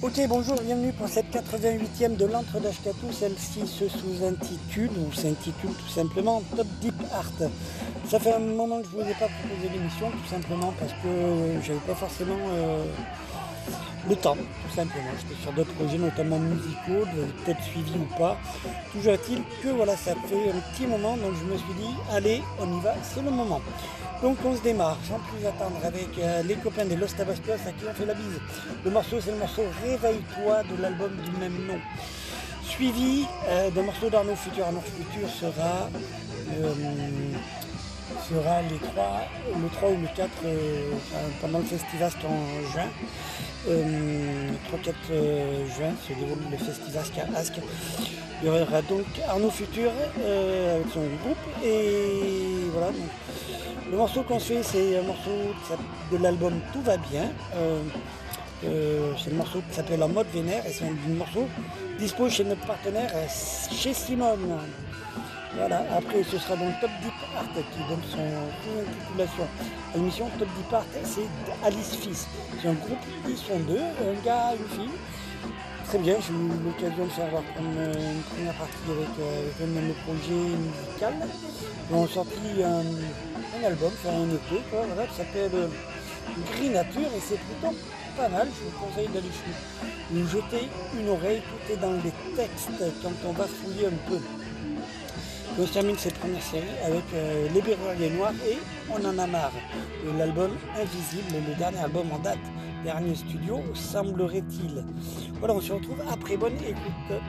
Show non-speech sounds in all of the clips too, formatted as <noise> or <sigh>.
Ok, bonjour, bienvenue pour cette 88e de l'entre d'Ashkatou. Celle-ci se sous-intitule, ou s'intitule tout simplement Top Deep Art. Ça fait un moment que je ne vous ai pas proposé l'émission, tout simplement parce que j'avais pas forcément euh, le temps, tout simplement. J'étais sur d'autres projets, notamment musicaux, peut-être suivis ou pas. Toujours est-il que voilà, ça fait un petit moment, donc je me suis dit, allez, on y va, c'est le moment. Donc on se démarre, sans plus attendre, avec euh, les copains des Los Tabascos à qui on fait la bise. Le morceau, c'est le morceau Réveille-toi de l'album du même nom. Suivi euh, d'un morceau d'Arnaud Futur. Arnaud Futur sera, euh, sera les 3, le 3 ou le 4 pendant le festival en juin. 3-4 juin se déroule le festival à Asque. Il y aura donc Arnaud Futur avec son groupe et voilà. Le morceau qu'on fait, c'est un morceau de l'album Tout va bien. Euh, euh, c'est le morceau qui s'appelle En mode vénère et c'est un morceau dispo chez notre partenaire, euh, chez Simone. Voilà, après ce sera donc Top Deep Art qui donne son, intitulation à l'émission. Top Deep Art, c'est Alice Fils. C'est un groupe, ils sont deux, un gars, une fille. Très bien, j'ai eu l'occasion de faire une, première partie avec, un de mes projets musical. Ils ont sorti un un album, c'est un EP, quoi, voilà, qui s'appelle euh, Gris Nature et c'est plutôt pas mal. Je vous conseille d'aller jeter une oreille, tout est dans les textes quand on va fouiller un peu. On termine cette première série avec euh, Les Berruriers Noirs et On en a marre. L'album Invisible, le dernier album en date, dernier studio, semblerait-il. Voilà, on se retrouve après bonne écoute.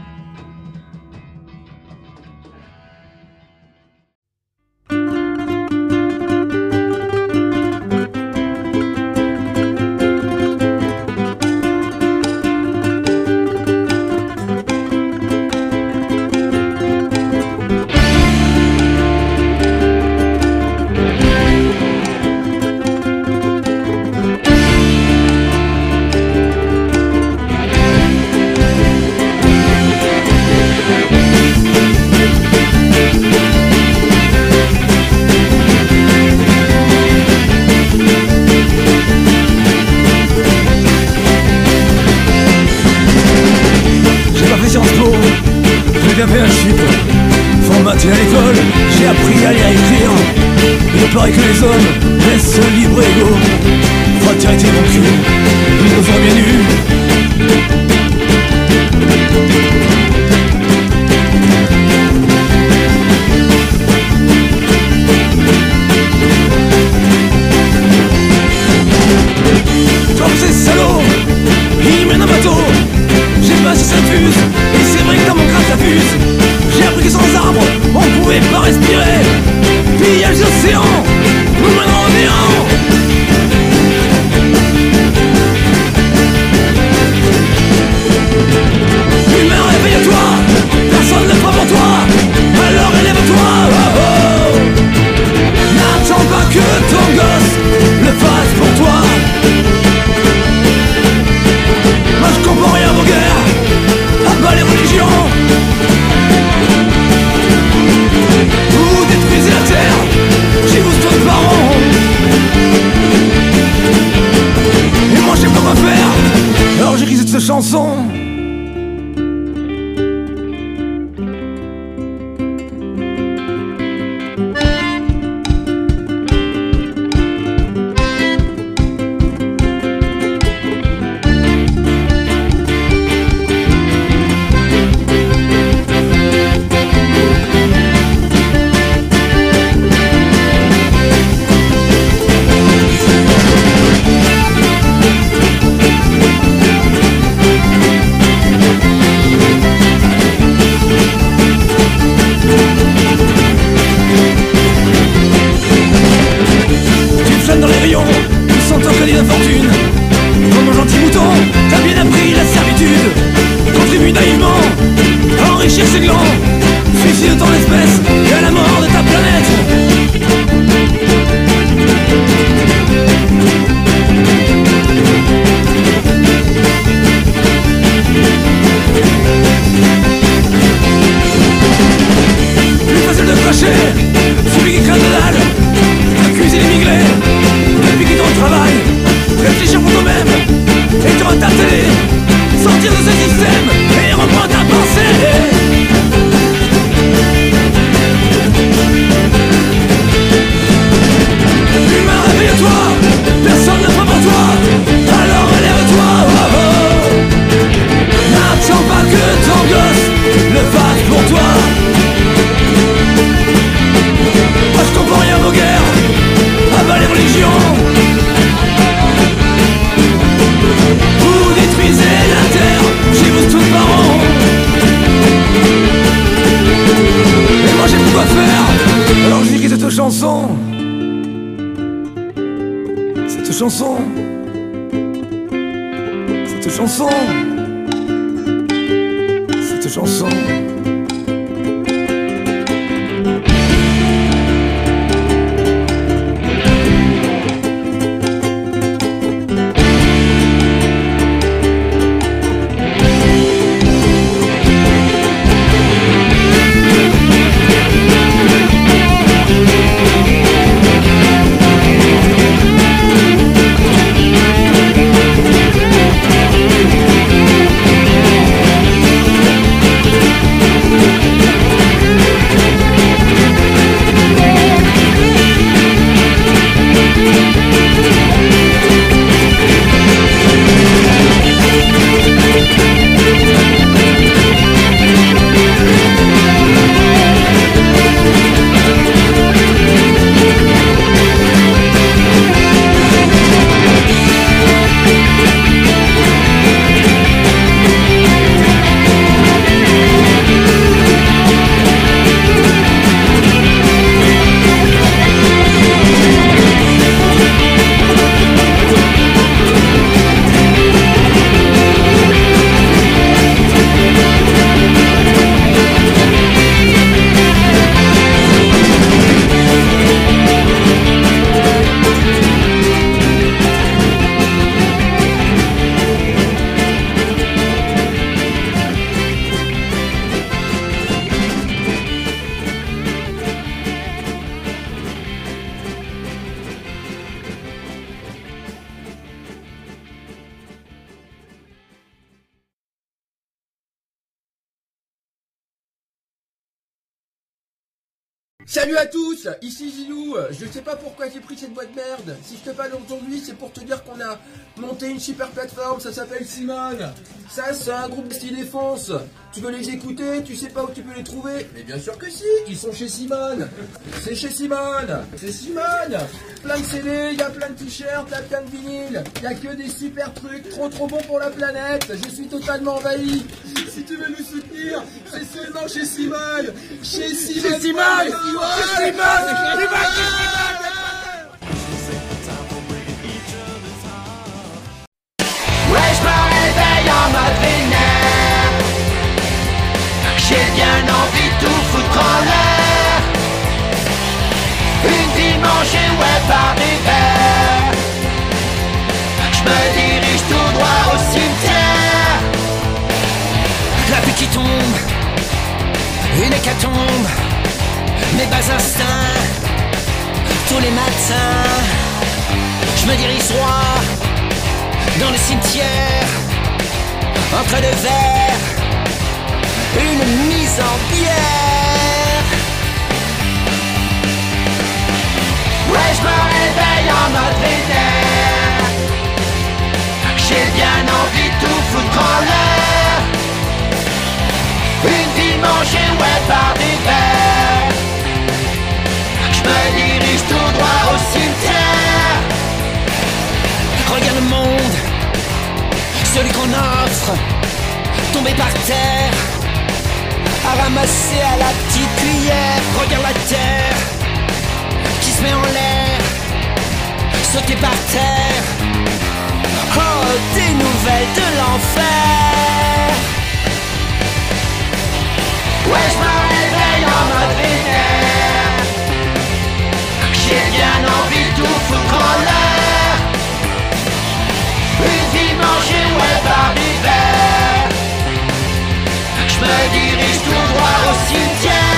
j'avais un chip Formaté à l'école, j'ai appris à lire et écrire. Il paraît que les hommes laissent libre ego. Faut été mon cul, ils nous bien eu Comme ces salauds, ils mènent un bateau. J'ai pas si ça fuse j'ai appris que sans arbre, on pouvait pas respirer Pillage océan. chanson. Simone. Ça, c'est un groupe style défense. Tu veux les écouter, tu sais pas où tu peux les trouver Mais bien sûr que si, ils sont chez Simone. C'est chez Simone. C'est Simone. Plein de CD, il y a plein de t-shirts, plein de vinyles. Il y a que des super trucs, trop trop bons pour la planète. Je suis totalement envahi. Si tu veux nous soutenir, c'est seulement chez Simone. Chez Simone. Chez Simone. Chez Simone. Et ouais par hiver. Je me dirige tout droit au cimetière. La pluie qui tombe, une hécatombe. Mes bas instincts, tous les matins. Je me dirige droit dans le cimetière, entre deux verres, une mise en bière. Ouais, je me réveille en mode. J'ai bien envie de tout foutre en l'air. Une dimanche et ouais par hiver. Je me dirige tout droit au cimetière. Regarde le monde, celui qu'on offre, tombé par terre, à ramasser à la petite cuillère. Regarde la terre met en l'air, sauter par terre. Oh, des nouvelles de l'enfer. Ouais, je me réveille en mode vénère. J'ai bien envie de tout foutre en l'air. Une ouais par hiver Je me dirige tout droit au cimetière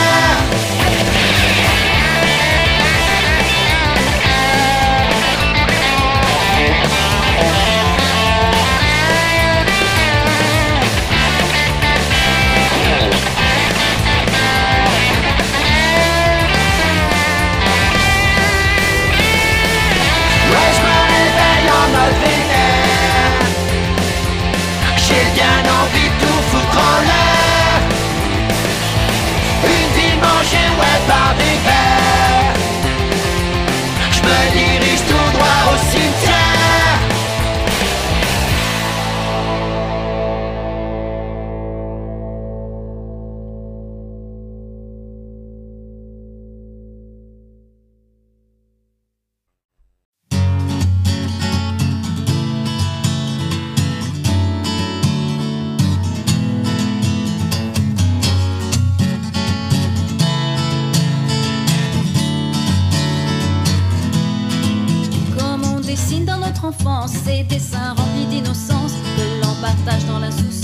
dans notre enfance ces dessins remplis d'innocence que l'on partage dans l'insouciance.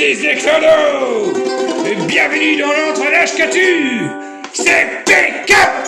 is Exodo bienvenue dans l'entre-lâche que tu, c'est Pick Up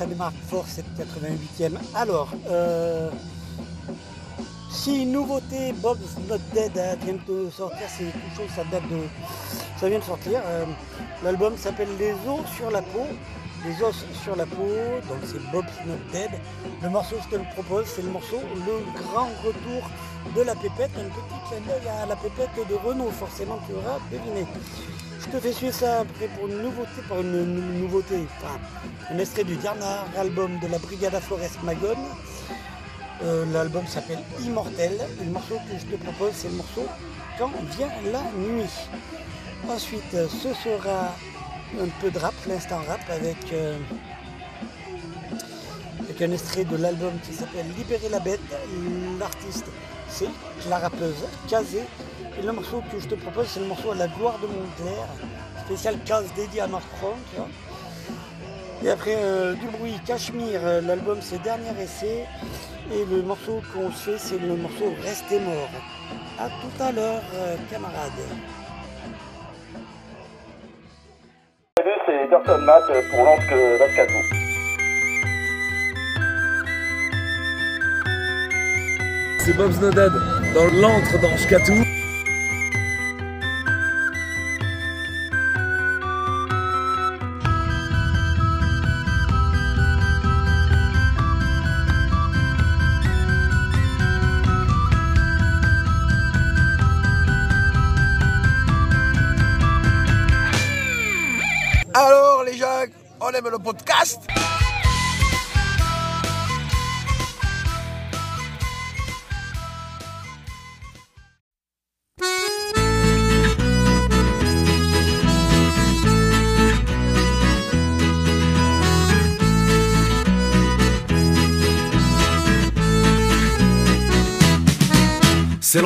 ça démarre fort cette 88e. Alors, euh, si nouveauté, Bob's Not Dead euh, vient de sortir, c'est quelque chose, ça date de. Ça vient de sortir. euh, L'album s'appelle Les os sur la peau. Les os sur la peau, donc c'est Bob's Not Dead. Le morceau je te propose, c'est le morceau Le Grand Retour de la Pépette. Un petit clin à la Pépette de Renault, forcément tu auras deviné. Je te fais suivre ça après pour une nouveauté, pour une, nouveauté, enfin, un extrait du dernier album de la Brigada Flores Magone. Euh, L'album s'appelle Immortel. Le morceau que je te propose, c'est le morceau Quand vient la nuit. Ensuite, ce sera un peu de rap, l'instant rap, avec, euh, avec un extrait de l'album qui s'appelle Libérer la bête. L'artiste, c'est la rappeuse Kazé. Et le morceau que je te propose, c'est le morceau à la gloire de Montclair, spécial case dédié à Mark Frank. Et après, euh, du bruit, Cachemire, euh, l'album c'est Dernier Essai. Et le morceau qu'on fait, c'est le morceau Restez mort. A tout à l'heure, euh, camarades. Salut, c'est Dirton Matt pour Lanske Lascatou. C'est Bob Snowdad dans l'antre dans Shkatou.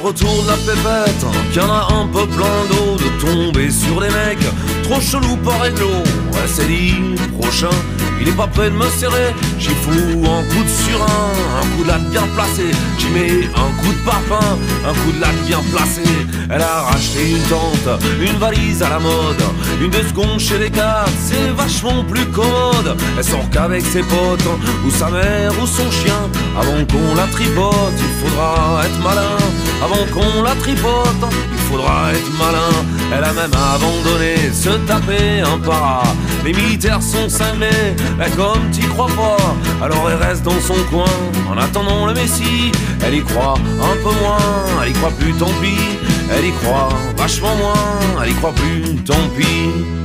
Retour de la pépette, qu'il y en a un peu plein d'eau de tomber sur des mecs trop chelous par réglo. Ouais, c'est dit, prochain, il est pas prêt de me serrer. J'y fous un coup de surin, un coup de latte bien placé. J'y mets un coup de parfum, un coup de latte bien placé. Elle a racheté une tente, une valise à la mode, une deux secondes chez les cartes, c'est vachement plus commode. Elle sort qu'avec ses potes, ou sa mère ou son chien. Avant qu'on la tripote, il faudra être malin. Avant qu'on la tripote, il faudra être malin. Elle a même abandonné, se taper un para. Les militaires sont cinglés, mais comme t'y crois pas, alors elle reste dans son coin en attendant le Messie. Elle y croit un peu moins, elle y croit plus, tant pis. Elle y croit vachement moins, elle y croit plus, tant pis.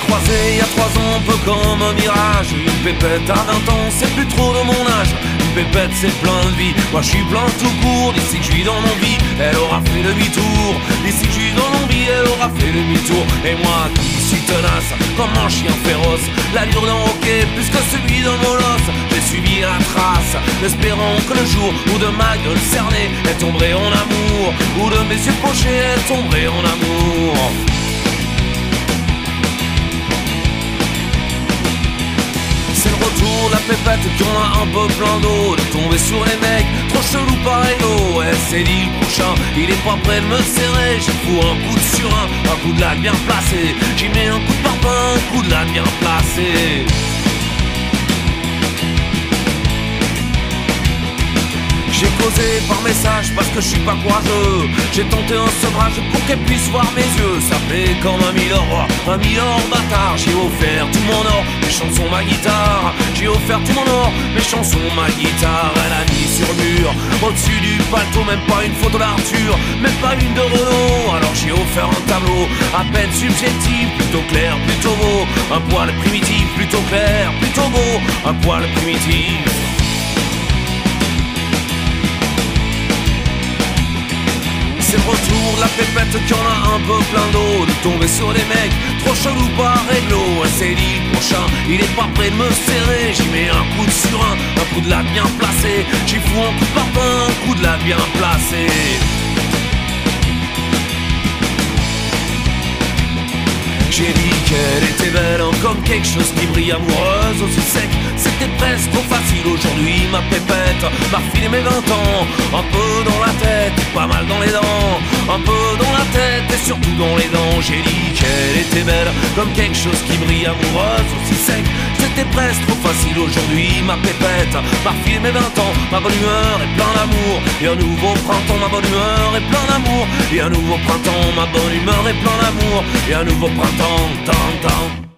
Croisé il y a trois ans, un peu comme un mirage. Une pépette à 20 ans, c'est plus trop de mon âge. Une pépette, c'est plein de vie. Moi, je suis plein tout court. D'ici que je suis dans l'envie, elle aura fait demi-tour. D'ici que je suis dans l'envie, elle aura fait demi-tour. Et moi, qui suis tenace, comme un chien féroce. L'allure d'un hockey, plus que celui d'un molosse. J'ai suivi la trace, espérant que le jour où de ma gueule cernée, elle tomberait en amour. Ou de mes yeux pochés, elle tomberait en amour. Retour de la pépette qui a un peu plein d'eau De tomber sur les mecs, trop chelou pareil oh Ouais c'est dit le prochain, il est pas prêt de me serrer J'y fous un coup de surin, un coup de latte bien placé. J'y mets un coup de parpaing, un coup de latte bien placé J'ai causé par message parce que je suis pas courageux. J'ai tenté un sevrage pour qu'elle puisse voir mes yeux. Ça fait comme un Milord, un Milord bâtard. J'ai offert tout mon or, mes chansons, ma guitare. J'ai offert tout mon or, mes chansons, ma guitare. Elle a mis sur le mur, au-dessus du paletot Même pas une photo d'Arthur, même pas une de Renault. Alors j'ai offert un tableau, à peine subjectif Plutôt clair, plutôt beau. Un poil primitif, plutôt clair, plutôt beau. Un poil primitif C'est le retour la pépette qui en a un peu plein d'eau De tomber sur des mecs trop chelous par réglo. C'est dit prochain, il est pas prêt de me serrer. J'y mets un coup de surin, un coup de latte bien placé J'y fous un coup de parpaing, un coup de latte bien placé J'ai dit qu'elle était belle, comme quelque chose qui brille amoureuse, aussi sec. C'était presque trop facile aujourd'hui, ma pépette m'a filé mes 20 ans. Un peu dans la tête, pas mal dans les dents. Un peu dans la tête et surtout dans les dents. J'ai dit qu'elle était belle, comme quelque chose qui brille amoureuse, aussi sec. C'était presque trop facile aujourd'hui, ma pépette m'a filé mes 20 ans. Ma bonne humeur est plein d'amour. Et un nouveau printemps, ma bonne humeur est plein d'amour. Et un nouveau printemps, ma bonne humeur est plein d'amour. Et un nouveau printemps, tant, tant.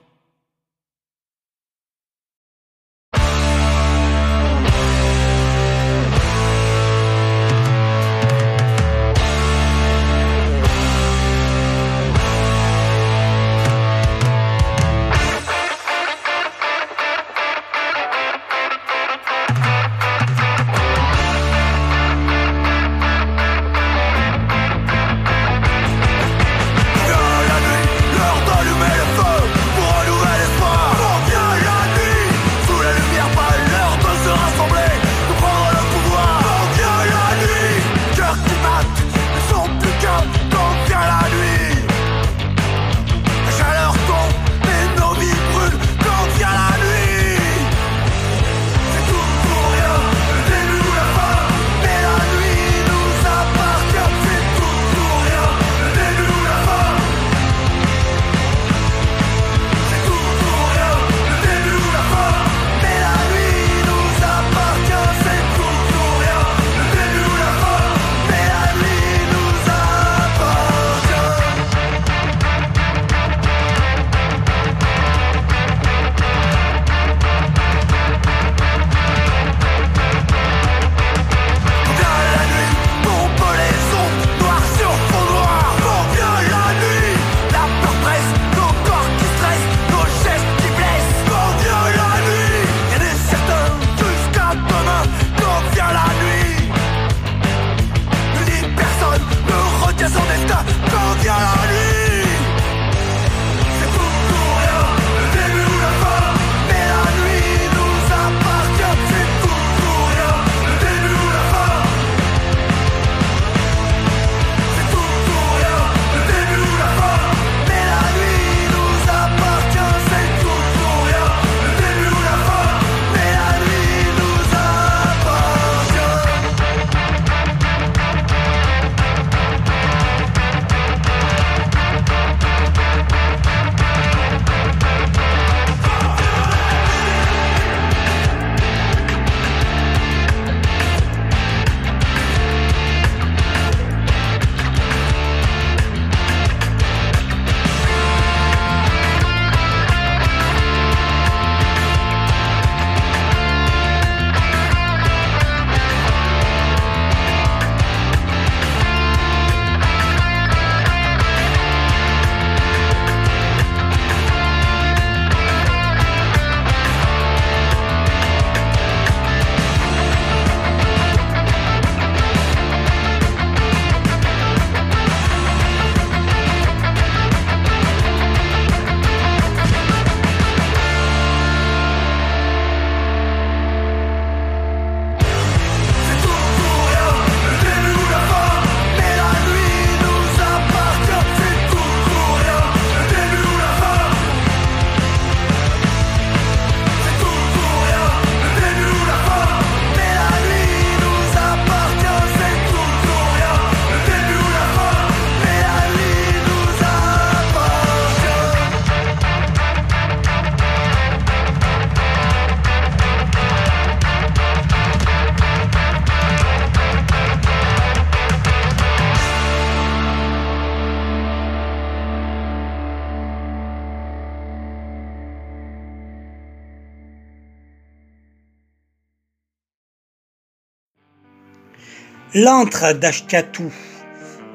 L'antre d'Ashkatou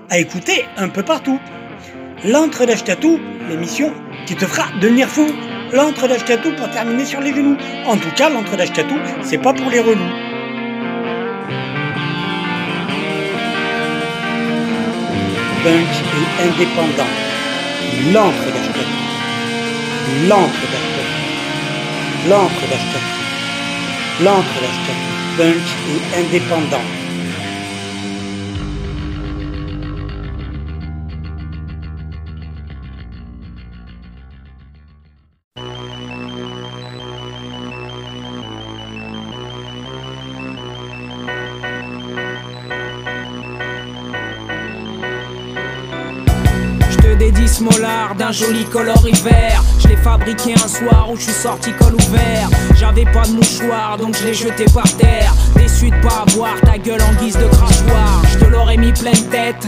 à écouter un peu partout. L'antre d'Ashkatou, l'émission qui te fera devenir fou. L'antre d'Ashkatou pour terminer sur les genoux. En tout cas, l'antre d'Ashkatou, c'est pas pour les relous. Punk et indépendant. L'antre d'Ashkatou. L'antre d'Ashkatou. L'antre d'Ashkatou. L'antre d'Ashkatou. Punk et indépendant. D'un joli coloris vert. Je l'ai fabriqué un soir où je suis sorti col ouvert. J'avais pas de mouchoir donc je l'ai jeté par terre. Déçu de pas avoir ta gueule en guise de crachoir. Je te l'aurais mis pleine tête.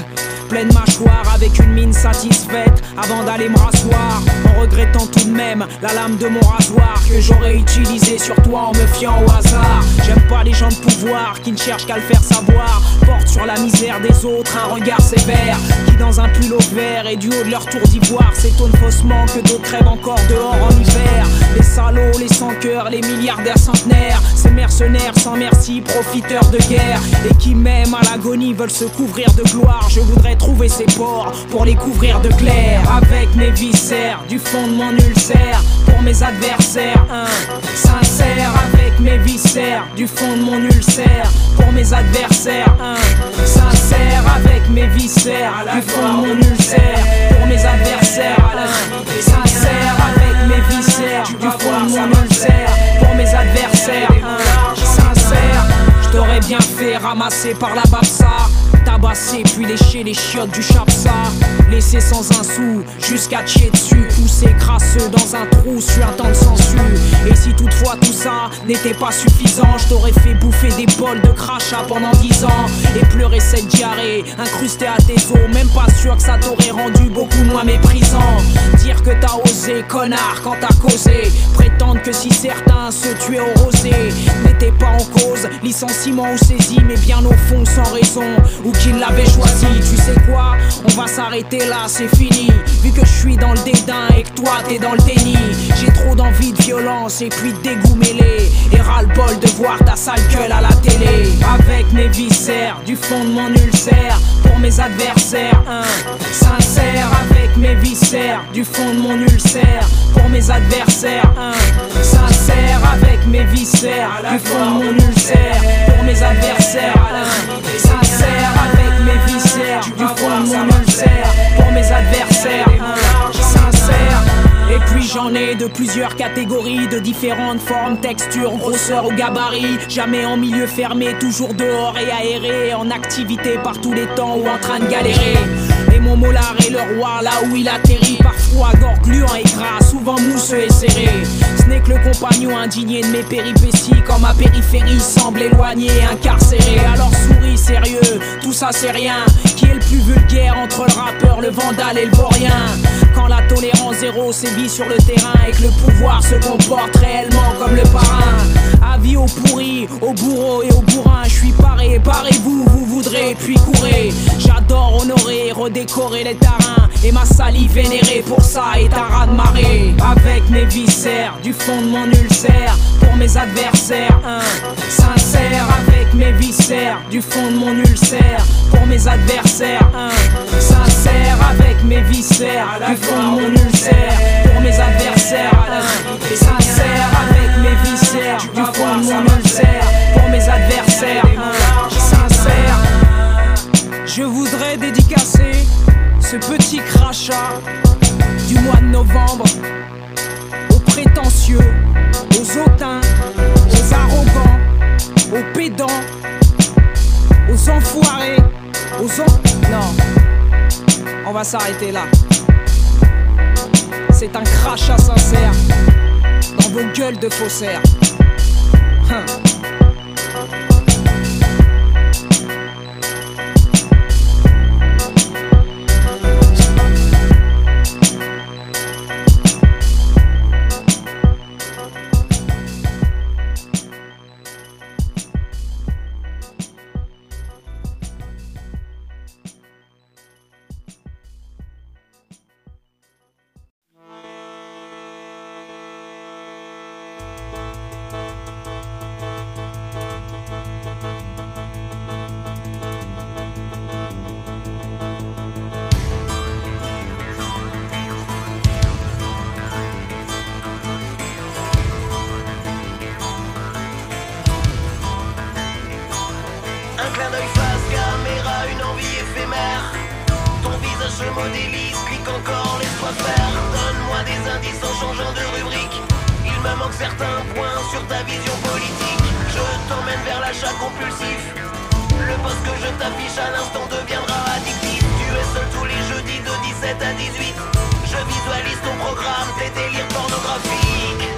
Pleine mâchoire avec une mine satisfaite avant d'aller me rasseoir en regrettant tout de même la lame de mon rasoir que j'aurais utilisé sur toi en me fiant au hasard. J'aime pas les gens de pouvoir qui ne cherchent qu'à le faire savoir. Portent sur la misère des autres un regard sévère qui dans un pull au vert et du haut de leur tour d'ivoire s'étonnent faussement que d'autres crèvent encore dehors en hiver. Les salauds, les sans cœurs, les milliardaires centenaires, ces mercenaires sans merci, profiteurs de guerre et qui même à l'agonie veulent se couvrir de gloire. Je voudrais trouver ces ports pour les couvrir de clair avec mes viscères du fond de mon ulcère pour mes adversaires. Un sincère avec mes viscères du fond de mon ulcère pour mes adversaires. Un sincère avec mes viscères du fond de mon ulcère pour mes adversaires. Un sincère avec mes viscères du fond de mon ulcère pour mes adversaires. Sincère, je t'aurais bien fait ramasser par la babsa tabasser puis lécher les chiottes du chapsa Laisser sans un sou jusqu'à chier dessus Pousser crasseux dans un trou sur un temps de censure. Et si toutefois tout ça n'était pas suffisant Je t'aurais fait bouffer des bols de crachat pendant dix ans Et pleurer cette diarrhée incrustée à tes os Même pas sûr que ça t'aurait rendu beaucoup moins méprisant. Dire que t'as connard quand t'as causé Prétendre que si certains se tuaient au rosé N'était pas en cause licenciement ou saisie Mais bien au fond sans raison ou qu'il l'avait choisi. Tu sais quoi? On va s'arrêter là, c'est fini. Vu que je suis dans le dédain et que toi t'es dans le déni. J'ai trop d'envie de violence et puis de dégoût mêlé. Et ras-le-bol de voir ta sale gueule à la télé. Avec mes viscères, du fond de mon ulcère. Pour mes adversaires, un sincère. Avec mes viscères, du fond de mon ulcère. Pour mes adversaires, sincère. Avec mes viscères, du fond mon ulcère. Pour mes adversaires, un sincère avec mes viscères du fond mon ulcère pour mes adversaires sincère et puis j'en ai de plusieurs catégories, de différentes formes, textures, grosseur ou gabarit. Jamais en milieu fermé, toujours dehors et aéré, en activité par tous les temps ou en train de galérer. Mon molar est le roi là où il atterrit, parfois gorge gluant et gras, souvent mousseux et serré. Ce n'est que le compagnon indigné de mes péripéties, quand ma périphérie semble éloignée, incarcérée. Alors souris sérieux, tout ça c'est rien. Qui est le plus vulgaire entre le rappeur, le vandale et le vaurien? Quand la tolérance zéro sévit sur le terrain et que le pouvoir se comporte réellement comme le parrain. Avis au pourri, au bourreau et au bourrin, je suis paré, parez-vous, vous voudrez, puis courez. J'adore honorer, redécorer les terrains et ma salive vénérée pour ça est un raz de marée. Avec mes viscères, du fond de mon ulcère, pour mes adversaires, un sincère. Avec mes viscères, du fond de mon ulcère, pour mes adversaires, un sincère. Avec mes viscères, du fond de mon ulcère, pour mes adversaires, un sincère. Ce petit crachat du mois de novembre aux prétentieux, aux hautains, aux arrogants, aux pédants, aux enfoirés, aux en... Non, on va s'arrêter là. C'est un crachat sincère dans vos gueules de faussaires. Se modélise, clique encore, laisse-moi faire. Donne-moi des indices en changeant de rubrique. Il me manque certains points sur ta vision politique. Je t'emmène vers l'achat compulsif. Le poste que je t'affiche à l'instant deviendra addictif. Tu es seul tous les jeudis de 17 à 18 Je visualise ton programme, tes délires pornographiques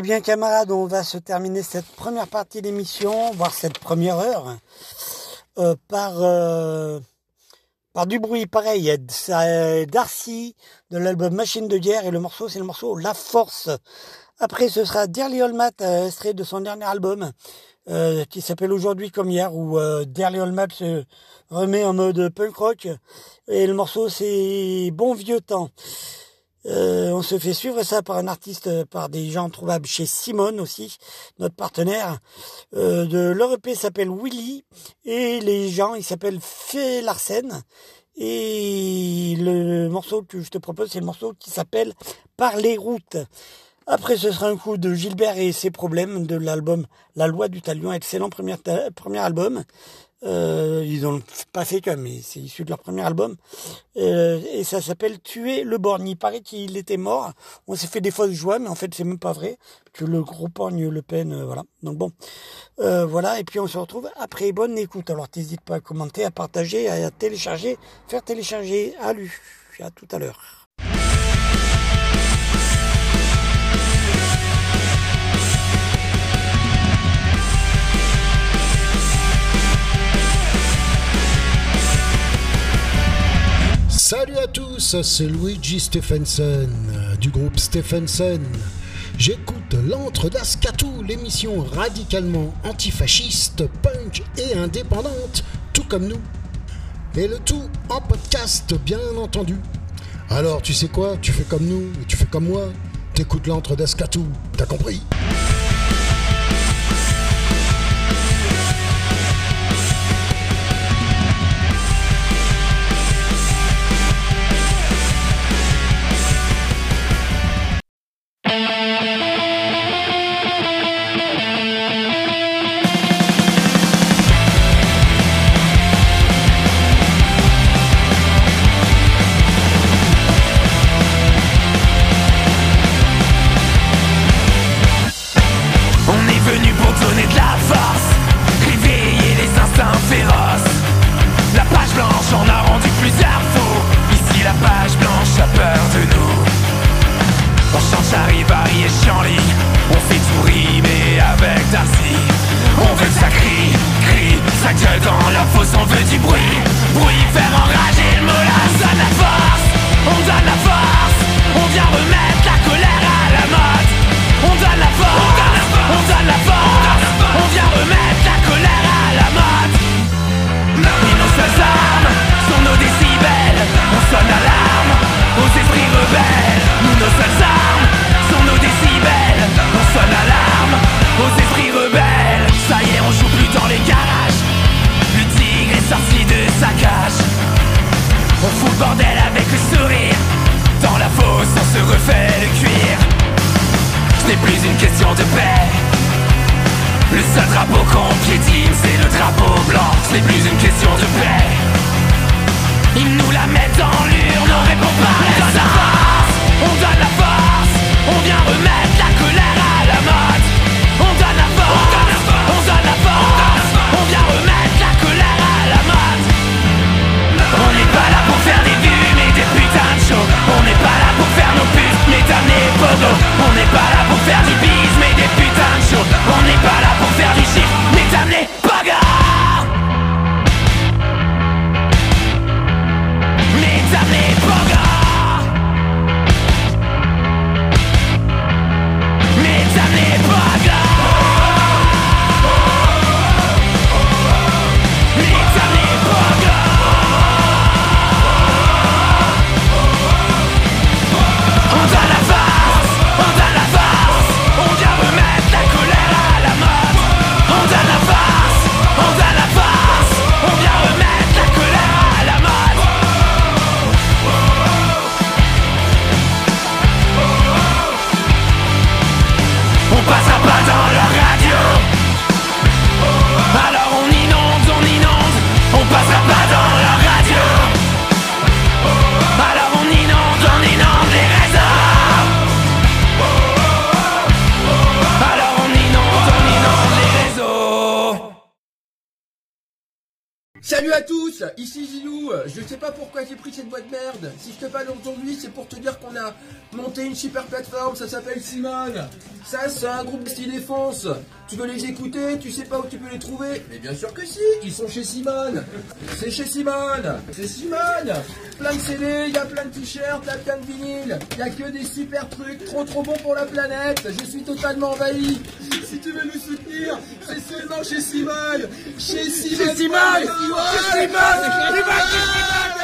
Très bien camarades, on va se terminer cette première partie d'émission, voire cette première heure, euh, par, euh, par du bruit pareil. Ça, Darcy de l'album Machine de guerre et le morceau c'est le morceau La Force. Après ce sera Matt, euh, extrait de son dernier album euh, qui s'appelle Aujourd'hui comme hier où euh, Dearly All Matt se remet en mode punk rock et le morceau c'est Bon vieux temps. Euh, on se fait suivre ça par un artiste, euh, par des gens trouvables chez Simone aussi, notre partenaire. Euh, de leur EP s'appelle Willy et les gens ils s'appellent Fé Larsen. Et le morceau que je te propose c'est le morceau qui s'appelle Par les routes. Après ce sera un coup de Gilbert et ses problèmes de l'album La loi du talion, excellent premier, album. Euh, ils ont pas fait que, mais c'est issu de leur premier album. Euh, et ça s'appelle Tuer le borgne. Il paraît qu'il était mort. On s'est fait des fausses joies, mais en fait c'est même pas vrai. Que le gros porgne Le Pen, euh, voilà. Donc bon, voilà. Et puis on se retrouve après. Bonne écoute. Alors n'hésite pas à commenter, à partager, à télécharger, faire télécharger. À lu. À tout à l'heure. Salut à tous, c'est Luigi Stephenson euh, du groupe Stephenson. J'écoute l'antre d'Ascatou, l'émission radicalement antifasciste, punk et indépendante, tout comme nous. Et le tout en podcast, bien entendu. Alors, tu sais quoi? Tu fais comme nous, tu fais comme moi. T'écoutes l'antre d'Ascatou, t'as compris? monter une super plateforme, ça s'appelle Simone. Ça, c'est un groupe qui défense. Tu veux les écouter, tu sais pas où tu peux les trouver Mais bien sûr que si, ils sont chez Simone. C'est chez Simone. C'est Simone. Plein de CD, il y a plein de t-shirts, il y a plein de vinyles. Il y a que des super trucs, trop trop bons pour la planète. Je suis totalement envahi. Si tu veux nous soutenir, c'est seulement chez Simone. Chez Simone. Chez Simone. Chez Simone. Chez Simone. Chez Simone.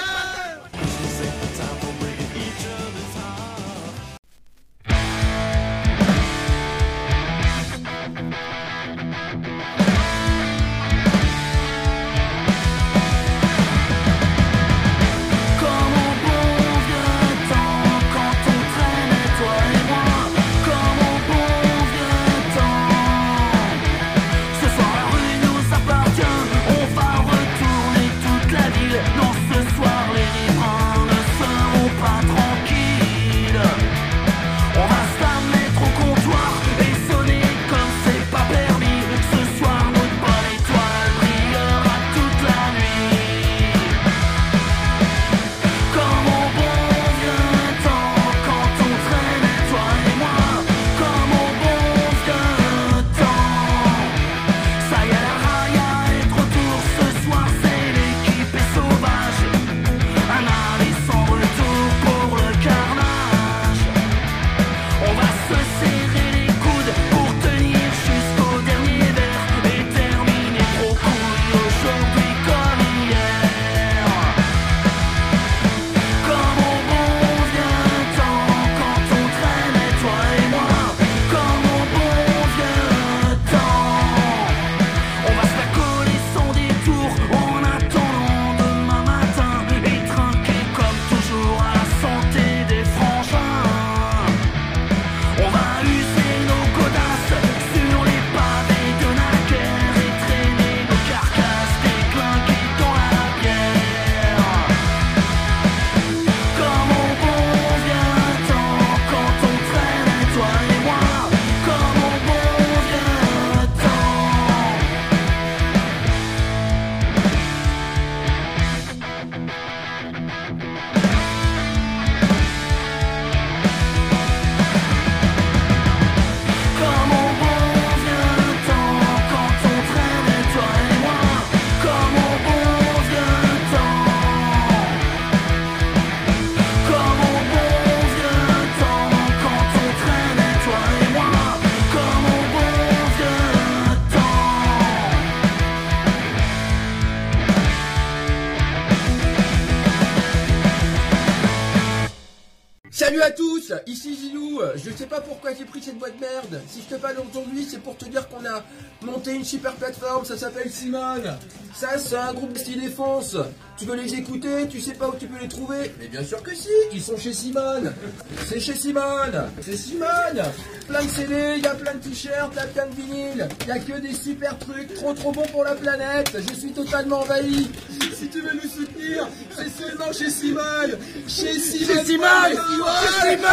ici Zilou, je sais pas pourquoi j'ai pris cette boîte merde. Si je te parle aujourd'hui, c'est pour te dire qu'on a monté une super plateforme, ça s'appelle Simone. Ça, c'est un groupe de style défense. Tu veux les écouter, tu sais pas où tu peux les trouver Mais bien sûr que si, ils sont chez Simone. C'est chez Simone, c'est Simone. Plein de CD, il y a plein de t-shirts, plein de vinyles. Il y a que des super trucs, trop trop bons pour la planète. Je suis totalement envahi. Si tu veux nous soutenir, c'est seulement chez Simone. Chez Simone. Chez Chez Simone.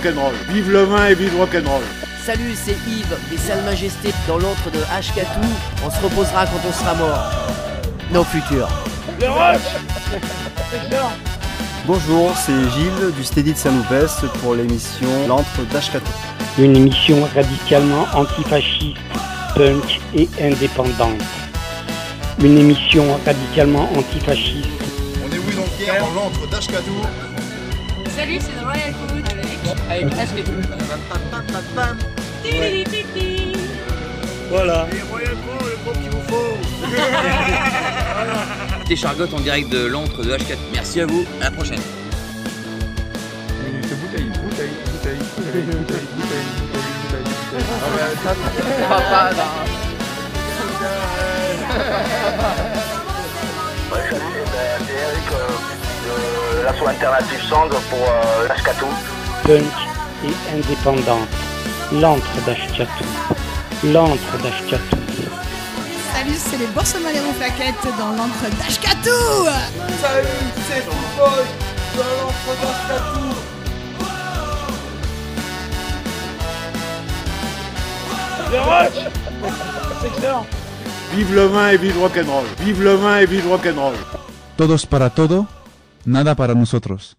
rock'n'roll. Vive le vin et vive rock'n'roll. Salut, c'est Yves des Salles Majestés dans l'antre de Ashkatou. On se reposera quand on sera mort. Nos futurs. <laughs> Bonjour, c'est Gilles du Steady de Saint-Loupès pour l'émission L'antre d'Ashkatou. Une émission radicalement antifasciste, punk et indépendante. Une émission radicalement antifasciste. On est oui donc hier dans l'antre d'Ashkatou. Salut, c'est The Royal Avec, Ashkatou. Voilà. <laughs> Des chargottes en direct de l'antre de H4. Merci à vous, à la prochaine. Minute bouteille, bouteille, bouteille, bouteille, bouteille, bouteille, bouteille, bouteille. Ah ouais, ça, On va pas, là. Ouais, salut, c'est Eric euh, de l'asso Alternative Song pour euh, l'Ashkatou. Punk et indépendante. L'antre d'Ashkatou. L'antre d'Ashkatou. Salut, c'est les Boursemaleros Plaquettes dans l'antre d'Ashkatou Salut, c'est Football dans l'entre d'Ashkatou. Vive le vin et vive rock'n'roll. Vive le vin et vive rock'n'roll. Todos para todo, nada para nosotros.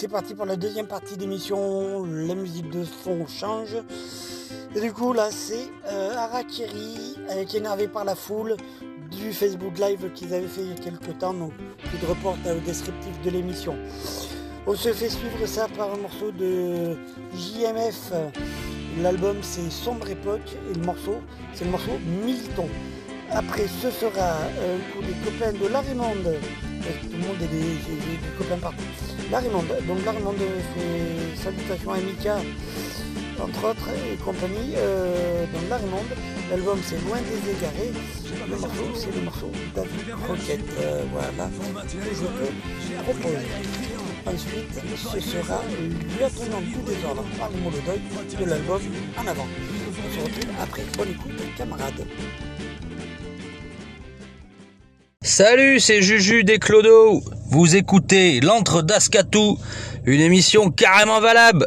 C'est parti pour la deuxième partie d'émission. La musique de fond change. Et du coup, là, c'est euh, Harakiri, euh, qui est énervé par la foule du Facebook Live qu'ils avaient fait il y a quelques temps. Donc, plus de report au descriptif de l'émission. On se fait suivre ça par un morceau de JMF. L'album, c'est Sombre Époque. Et le morceau, c'est le morceau Militon. Après, ce sera euh, pour les copains de La Rémonde. Euh, Tout le monde est des copains partout. Larimonde. Donc Larimonde euh, Salutations à Mika, entre autres, et compagnie. Euh, donc Larimonde, l'album c'est Loin des égarés. Le morceau, c'est le morceau David Roquette. Euh, voilà, que je te propose. Ensuite, ce sera lieutenant tout désordre par le mot de deuil de l'album En avant. On se retrouve après. Bonne écoute, camarades. Salut, c'est Juju des Clodos. Vous écoutez l'Entre d'Ascatou, une émission carrément valable.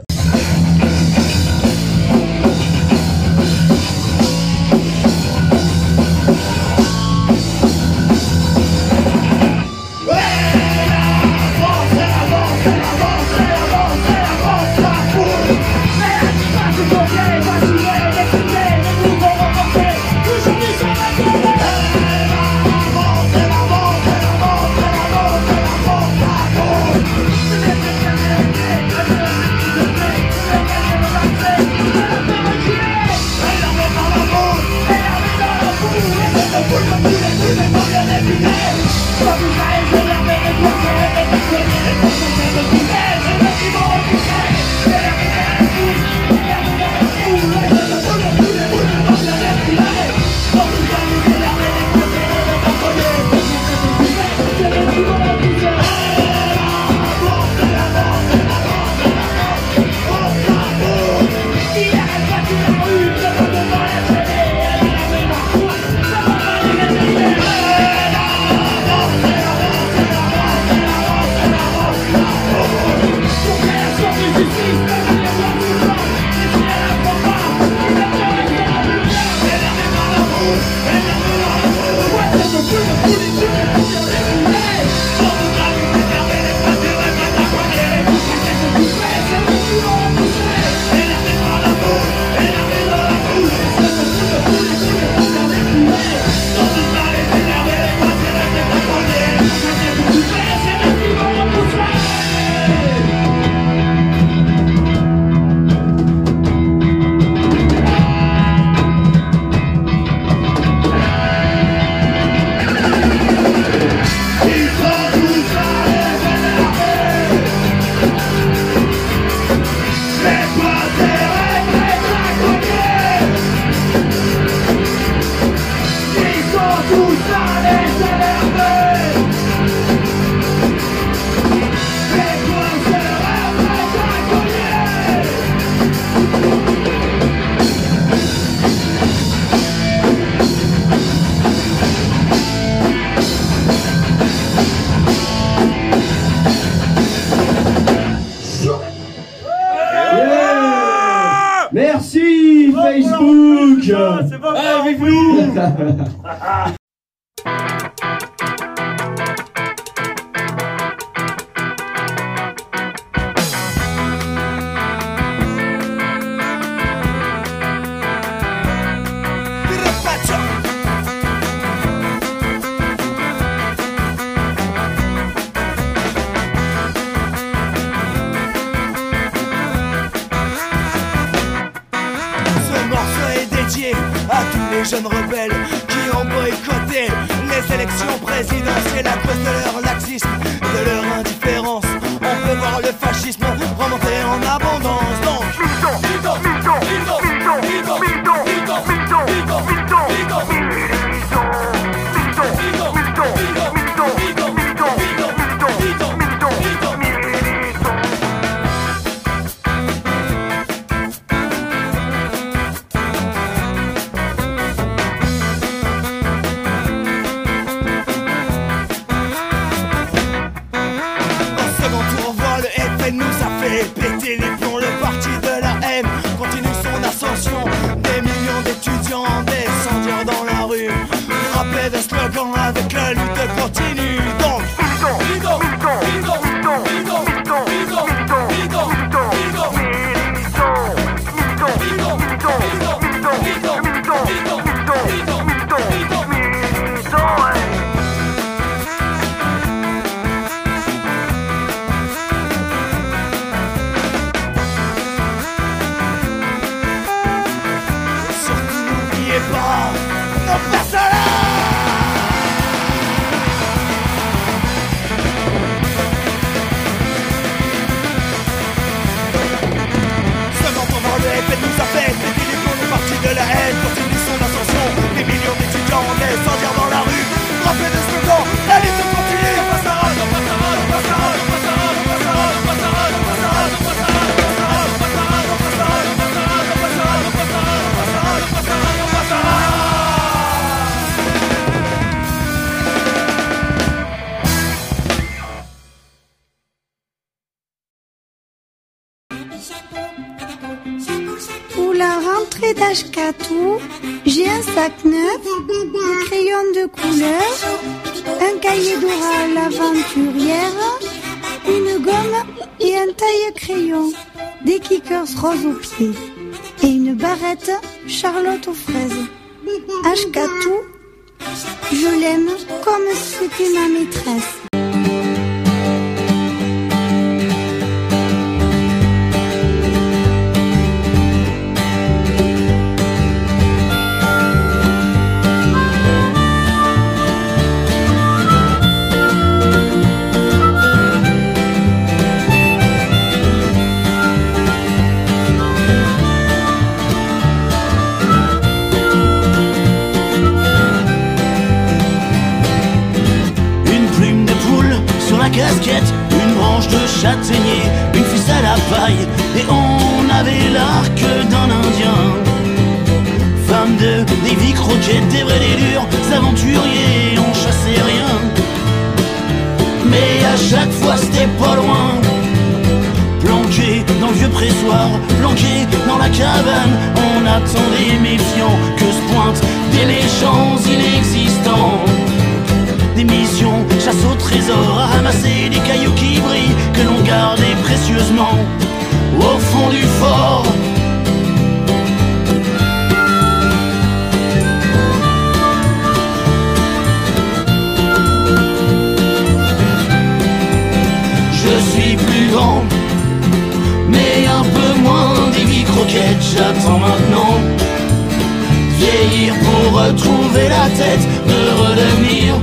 Et une barrette Charlotte aux fraises. Pressoir, planqué dans la cabane, on attendait méfiant que se pointent des méchants inexistants des missions, chasse au trésor, à ramasser des cailloux qui brillent, que l'on gardait précieusement au fond du fort. Croquettes, j'attends maintenant. Vieillir pour retrouver la tête, de redevenir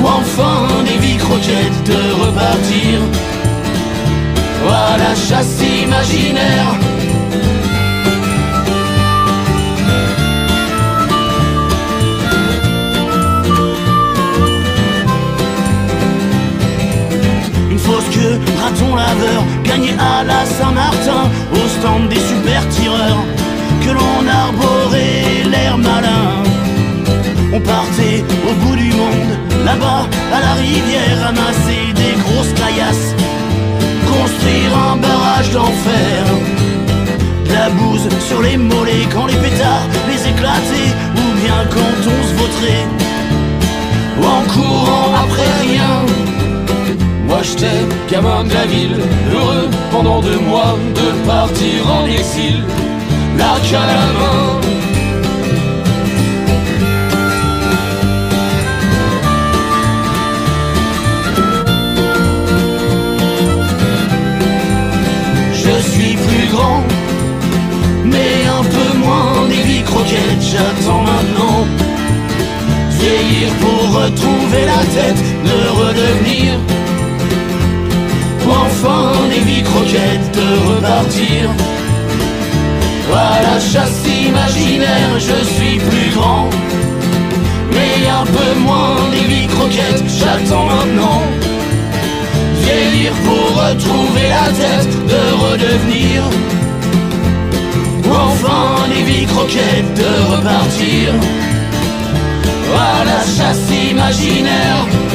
ou enfin des vies croquettes de repartir. Voilà chasse imaginaire. Une fausse queue, raton laveur, gagné à la Saint-Martin, des super tireurs, que l'on arborait l'air malin. On partait au bout du monde, là-bas à la rivière, ramasser des grosses caillasses, construire un barrage d'enfer. De La bouse sur les mollets quand les pétards les éclataient, ou bien quand on se vautrait, ou en courant après rien. J'étais gamin de la ville, heureux pendant deux mois de partir en exil, à la main. Je suis plus grand, mais un peu moins des vies croquettes, j'attends maintenant. Vieillir pour retrouver la tête, de redevenir. Enfin des vies croquettes, de repartir. À la chasse imaginaire, je suis plus grand, mais un peu moins des vies croquettes, j'attends maintenant. Vieillir pour retrouver la tête, de redevenir. Enfin des vies croquettes, de repartir. À la chasse imaginaire.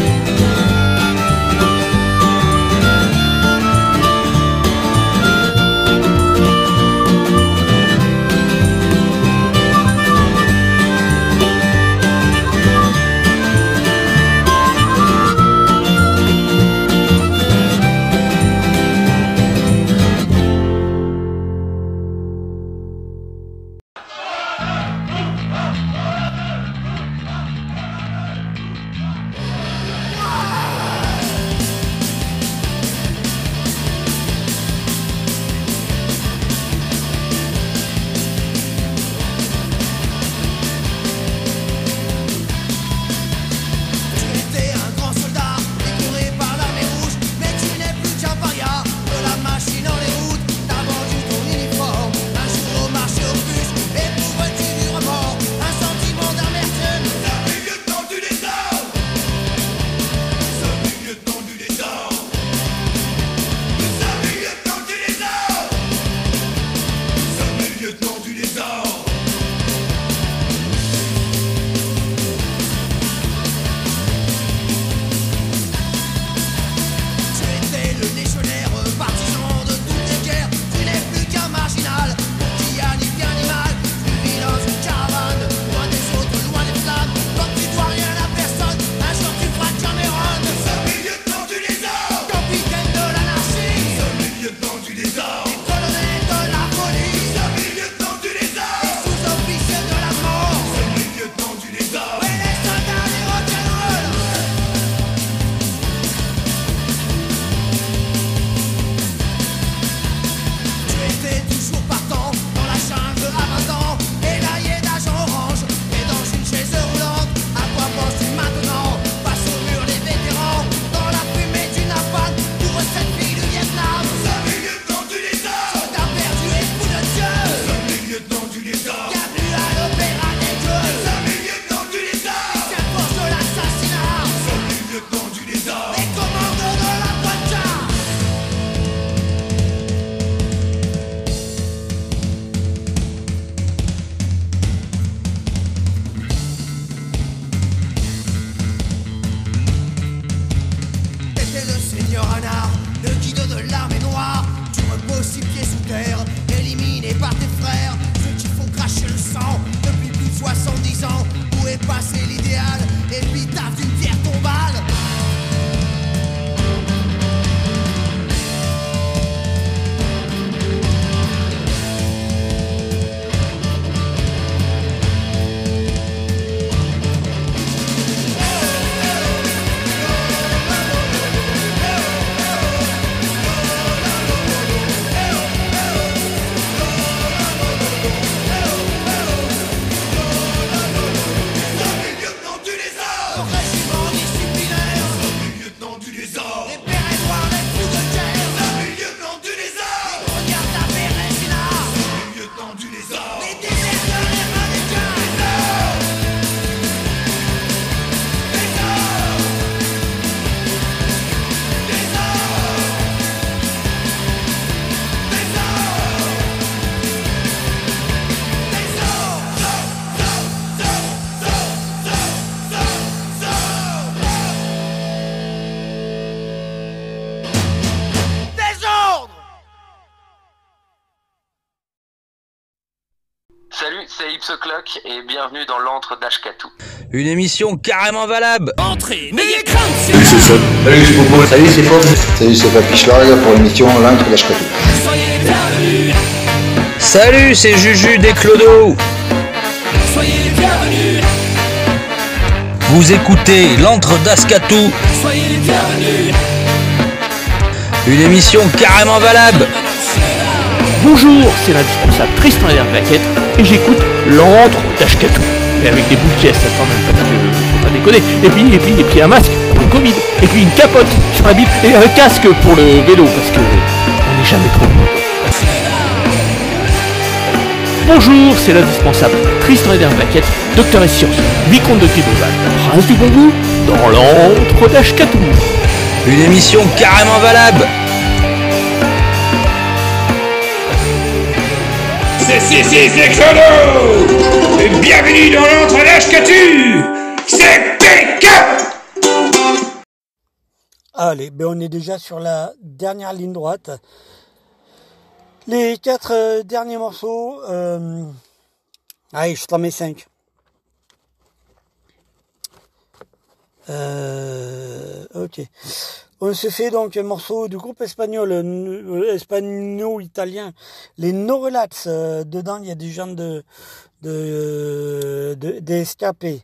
L'antre d'Ashkatu. Une émission carrément valable. Entrez, n'ayez crainte, Salut, c'est Seb. Salut, c'est Popo. Salut, c'est Fauve. Salut, c'est Schlag pour l'émission L'Ancre d'Ashkatu. soyez les bienvenus. Salut, c'est Juju des Clodo. Soyez les bienvenus. Vous écoutez l'antre d'Ascatou, Soyez les bienvenus. une émission carrément valable. Bonjour, c'est l'indispensable Tristan et Plaquette et j'écoute l'antre d'Ashkatu. Mais avec des bouts de pièces, attends même pas, faut pas déconner. Et puis, et puis, et puis un masque pour le Covid. Et puis une capote sur la bite et un casque pour le vélo parce que on n'est jamais trop. Bonjour, c'est l'indispensable Tristan et Plaquette, docteur et sciences, vicomte de Gribeval, prince du bon goût, dans l'antre d'Ashkatu. Une émission carrément valable. C'est c'est Clodo Et Bienvenue dans l'entre d'Ashkatu C'est Pick-up Allez, ben on est déjà sur la dernière ligne droite. Les quatre euh, derniers morceaux. Euh... Allez, je t'en mets cinq. Euh, ok. On se fait donc un morceau du groupe espagnol, euh, espagnol-italien, les No Relax. Euh, dedans, il y a des gens de, de, de, d'escapés.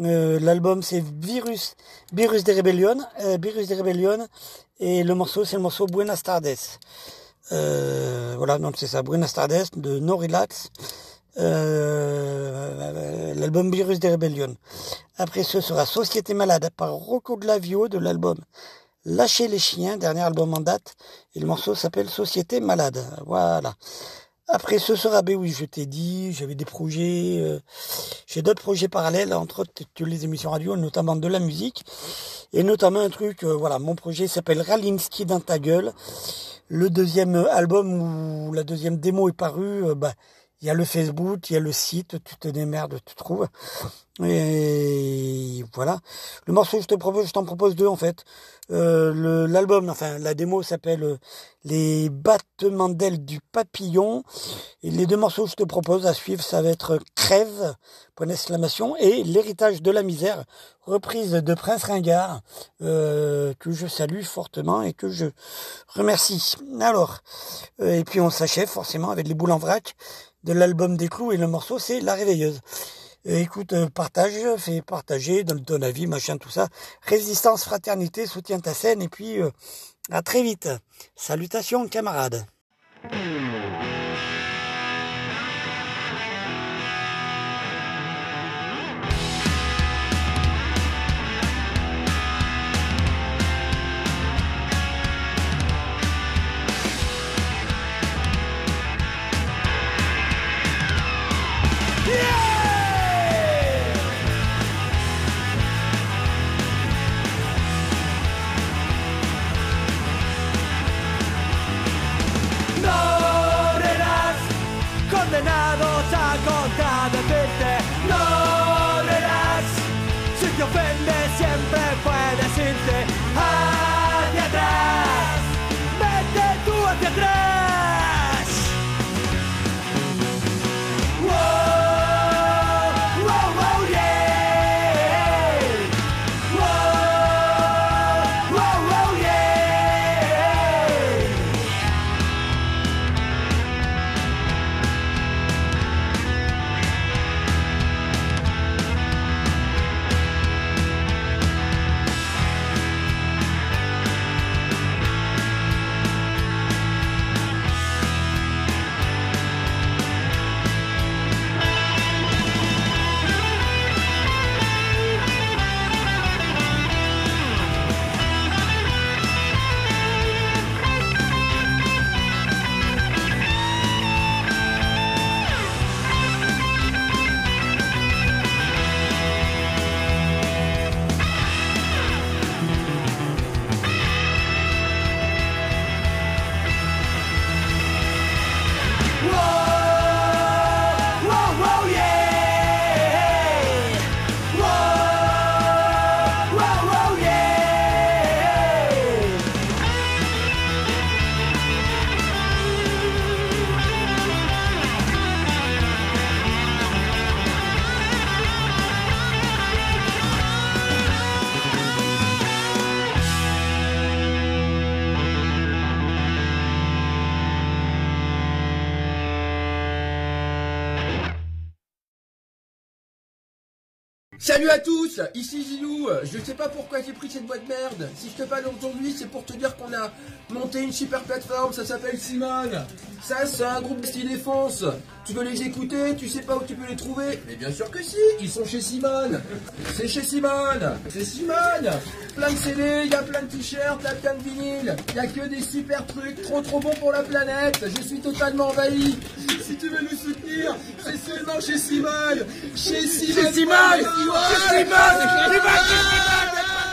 Euh, l'album c'est Virus, Virus de Rebellion, euh, Virus de Rebellion, et le morceau c'est le morceau Buenas Tardes. Euh, voilà, donc c'est ça, Buenas Tardes de No Relax. Euh, l'album Virus de Rebellion. Après ce sera Société Malade par Rocco Glavio de l'album Lâcher les chiens, dernier album en date, et le morceau s'appelle Société Malade. Voilà. Après ce sera, ben oui, je t'ai dit, j'avais des projets, euh, j'ai d'autres projets parallèles, entre autres les émissions radio, notamment de la musique, et notamment un truc, euh, voilà, mon projet s'appelle Ralinski dans ta gueule. Le deuxième album où la deuxième démo est parue, euh, bah, il y a le Facebook, il y a le site, tu te démerdes, tu trouves. Et voilà. Le morceau, je te propose, je t'en propose deux en fait. Euh, L'album, enfin la démo s'appelle euh, Les battements d'ailes du papillon. Et les deux morceaux que je te propose à suivre, ça va être Crève, point d'exclamation, et L'héritage de la misère, reprise de Prince Ringard, euh, que je salue fortement et que je remercie. Alors, euh, et puis on s'achève forcément avec les boules en vrac de l'album des clous et le morceau c'est La Réveilleuse. Euh, écoute, euh, partage, fais partager, donne ton avis, machin, tout ça. Résistance, fraternité, soutiens ta scène et puis euh, à très vite. Salutations camarades. Salut à tous, ici Gilou. Je sais pas pourquoi j'ai pris cette boîte merde. Si je te parle aujourd'hui, c'est pour te dire qu'on a monté une super plateforme, ça s'appelle Simone. Ça, c'est un groupe de défense. Tu veux les écouter, tu sais pas où tu peux les trouver Mais bien sûr que si, ils sont chez Simone. C'est chez Simone. C'est Simone. Plein de CD, il y a plein de t-shirts, il y a plein de vinyles. Il y a que des super trucs, trop trop bons pour la planète. Je suis totalement envahi. Si tu veux nous soutenir, c'est seulement chez Simone. Chez Simone. Chez Simone. Chez Simone. Chez Simone.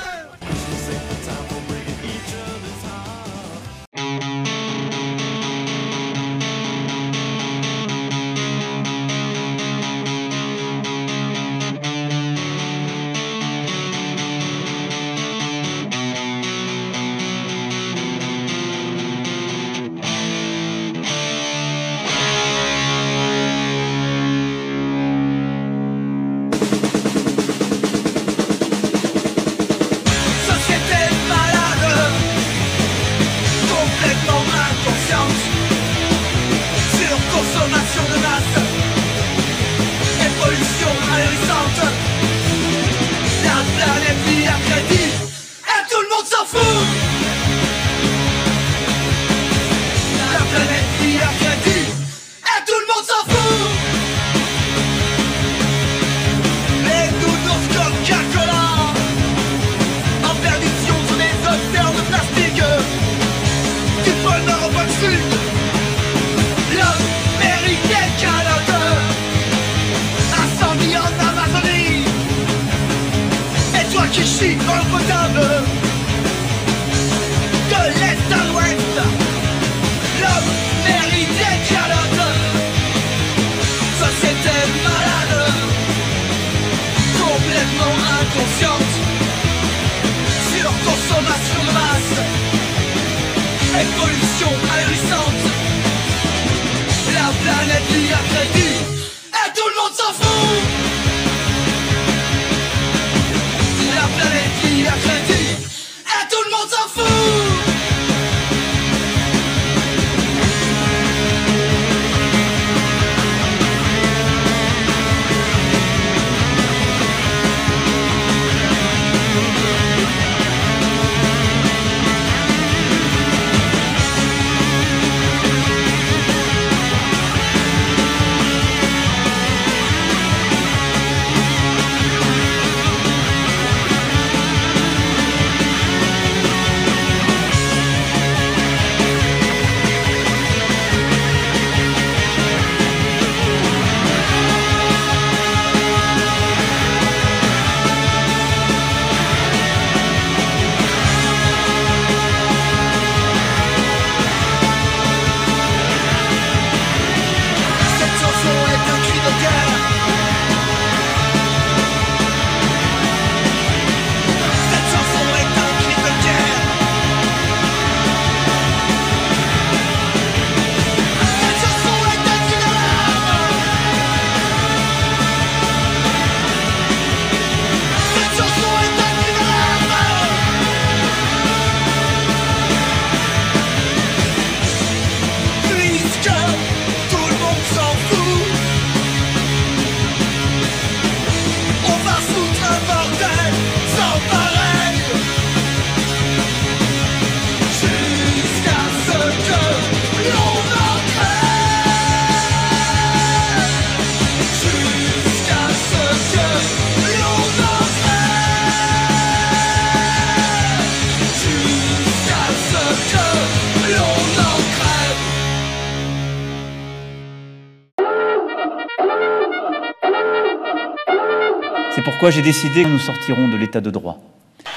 Pourquoi j'ai décidé que nous sortirons de l'état de droit.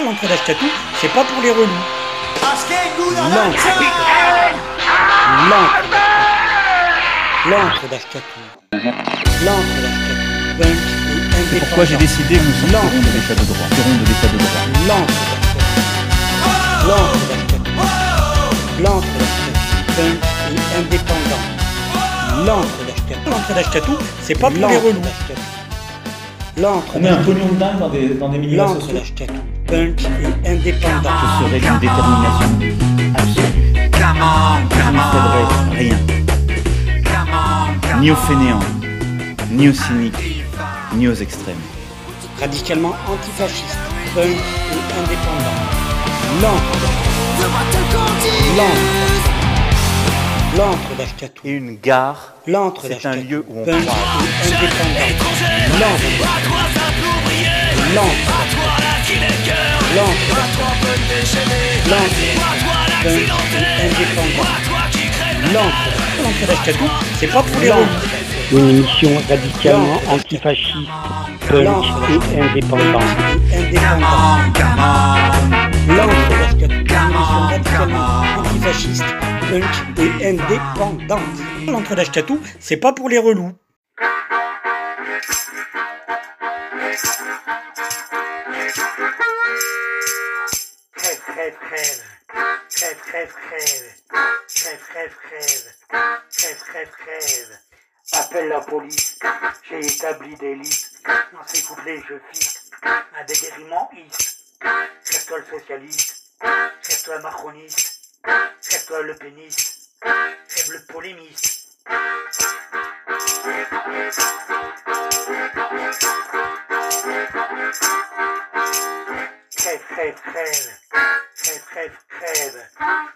L'entrée d'Ashkatou, c'est pas pour les relous. L'encre. L'encre. L'encre d'Ashkatou. L'encre C'est pourquoi j'ai décidé que nous sortirons de l'état de droit. Sortirons de l'état de droit. L'encre d'Ashkatou. L'encre et indépendant. C'est pas pour les relous. L'encre On met un pognon de dingue dans des, dans des milieux L'encre sociaux. d'Ashkatou. Punk et indépendant. Ce serait d'une détermination absolue. Je ne céderai rien. Ni aux fainéants, ni aux cyniques, ni aux extrêmes. radicalement antifasciste, punk et indépendant. L'antre L'antre L'antre d'Ashkatou. Et une gare, L'antre c'est un lieu où on et indépendant. L'antre L'antre L'antre L'antre indépendant. L'antre L'antre d'Ashkatou, c'est pas pour les. Une émission radicalement antifasciste, punk et indépendant. Indépendant. L'antre d'Ashkatou, une émission radicalement antifasciste, et. L'antre d'Ashkatou, c'est pas pour les relous. Crève, crève, crève. Crève, crève, crève. Crève, crève, crève. Crève, crève, crève. Appelle la police. J'ai établi des listes. Dans ces couplets, je fixe. Un dégaiement is. Crève-toi le socialiste. Crève-toi le macroniste. Crève-toi le pénis. Crève le polémiste. Crève, crève, crève. Crève, crève, crève.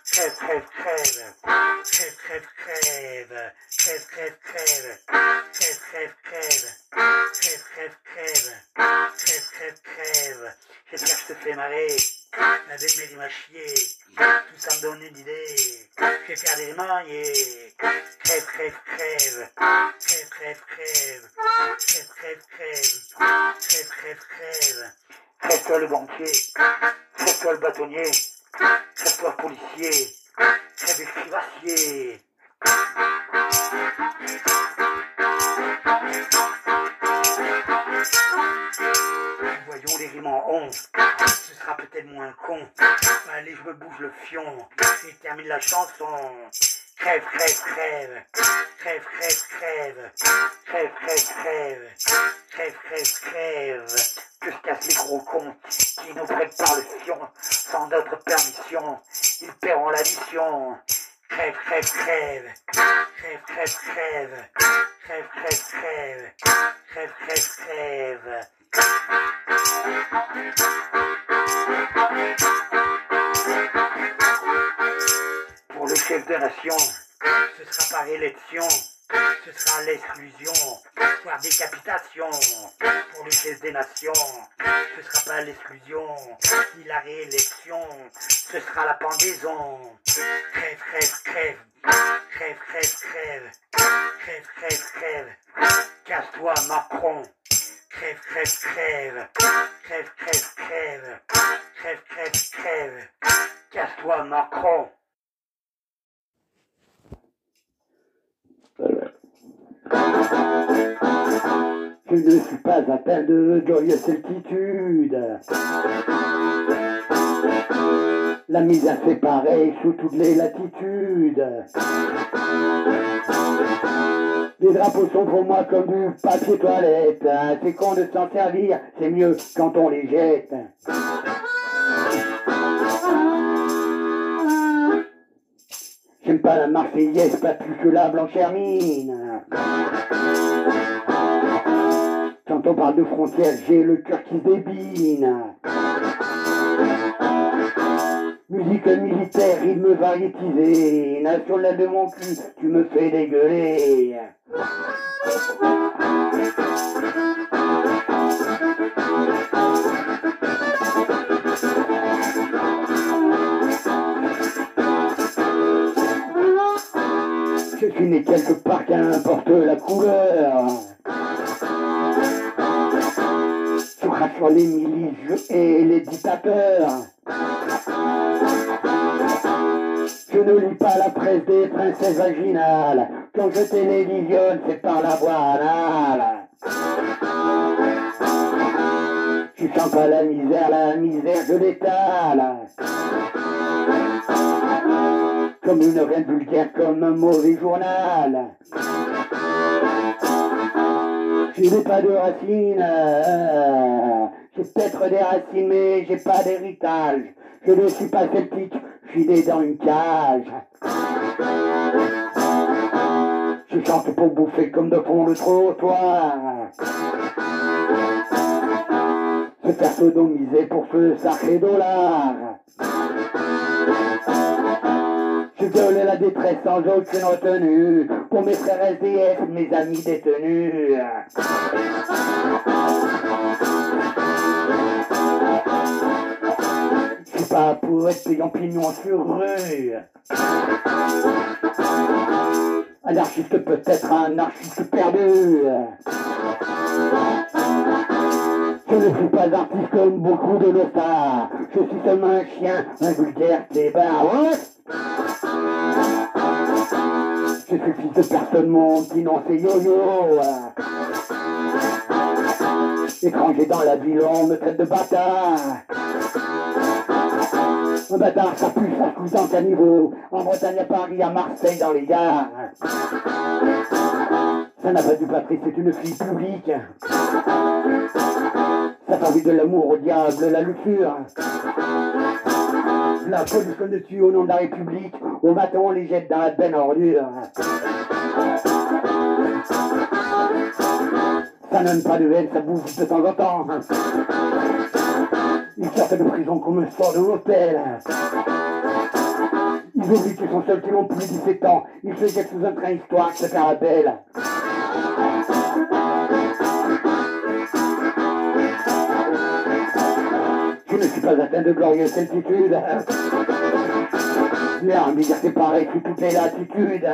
Crève, crève, crève. Crève, crève, crève. Crève, crève, crève. Crève, crève, crève. Crève, crève, crève. Crève, crève, crève. J'espère que je te fais marrer. La belle m'a chier. Tout ça me donne une idée. Je vais faire des maniers. Crève, crève, crève. Crève, crève, crève. Crève, crève, crève. Crève, crève, crève. Crève-toi le banquier. Crève-toi le bâtonnier. Crève-toi le policier. Crève le crivassier. Voyons les rimes en on. Ce sera peut-être moins con. Allez, je me bouge le fion. Et termine la chanson. Crève, crève, crève. Crève, crève, crève. Crève, crève, crève. Crève, crève, crève. Que se cassent les gros cons qui nous prennent par le fion. Sans notre permission, ils paieront l'addition. Crève, crève, crève. Crève, crève, crève. Crève, crève, crève. Crève, crève, crève. Pour le chef de nation, ce sera par élection, ce sera l'exclusion, voire décapitation. Pour le chef des nations, ce sera pas l'exclusion, ni la réélection. Ce sera la pendaison. Crève, crève, crève. Crève, crève, crève. Crève, crève, crève. Casse-toi, Macron. Crève, crève, crève. Crève, crève, crève. Crève, crève, crève. Casse-toi, Macron. Je ne suis pas atteint de joyeuse certitude. La misère fait pareil sous toutes les latitudes. Les drapeaux sont pour moi comme du papier toilette. C'est con de s'en servir, c'est mieux quand on les jette. J'aime pas la Marseillaise, pas plus que la blanche hermine. On parle de frontières, j'ai le cœur qui débine. Musique militaire, rythme variétisé. National de mon cul, tu me fais dégueuler. Je suis né quelque part, qu'importe la couleur. Les milices et les dictateurs. Je ne lis pas la presse des princesses vaginales. Quand je télévisionne, c'est par la voie anale. Je sens pas la misère, la misère, je l'étale. Comme une reine vulgaire, comme un mauvais journal. Je n'ai pas de racines. euh, J'ai peut-être des racines, mais j'ai pas d'héritage. Je ne suis pas celtique, je suis dans une cage. Je chante pour bouffer comme de fond le trottoir. faire sodomiser pour ce sacré dollar. Je gueule la détresse sans aucune retenue pour mes frères SDF, mes amis détenus. Je suis pas pour être payant pignon sur rue. Anarchiste peut-être un artiste perdu. Je ne suis pas artiste comme beaucoup de stars. Je suis seulement un chien, un vulgaire débat. Je suis fils de mon petit nom c'est yo-yo. Étranger dans la ville, on me traite de bâtard. Un bâtard, ça pue, ça couche dans caniveau. En Bretagne, à Paris, à Marseille, dans les gares. Ça n'a pas du Patrice, c'est une fille publique. Ça fait de l'amour au diable, la luxure. La police qu'on le tue au nom de la République. Au matin, on les jette dans la benne ordure. Ça donne pas de haine, ça bouffe de temps en temps. Ils sortent de prison comme me sort de l'hôtel. Ils oublient qu'ils sont seuls qui n'ont plus 17 ans. Ils se jettent sous un train histoire se faire pas atteint de glorieuse altitude. Dire c'est pareil sous toutes les latitudes.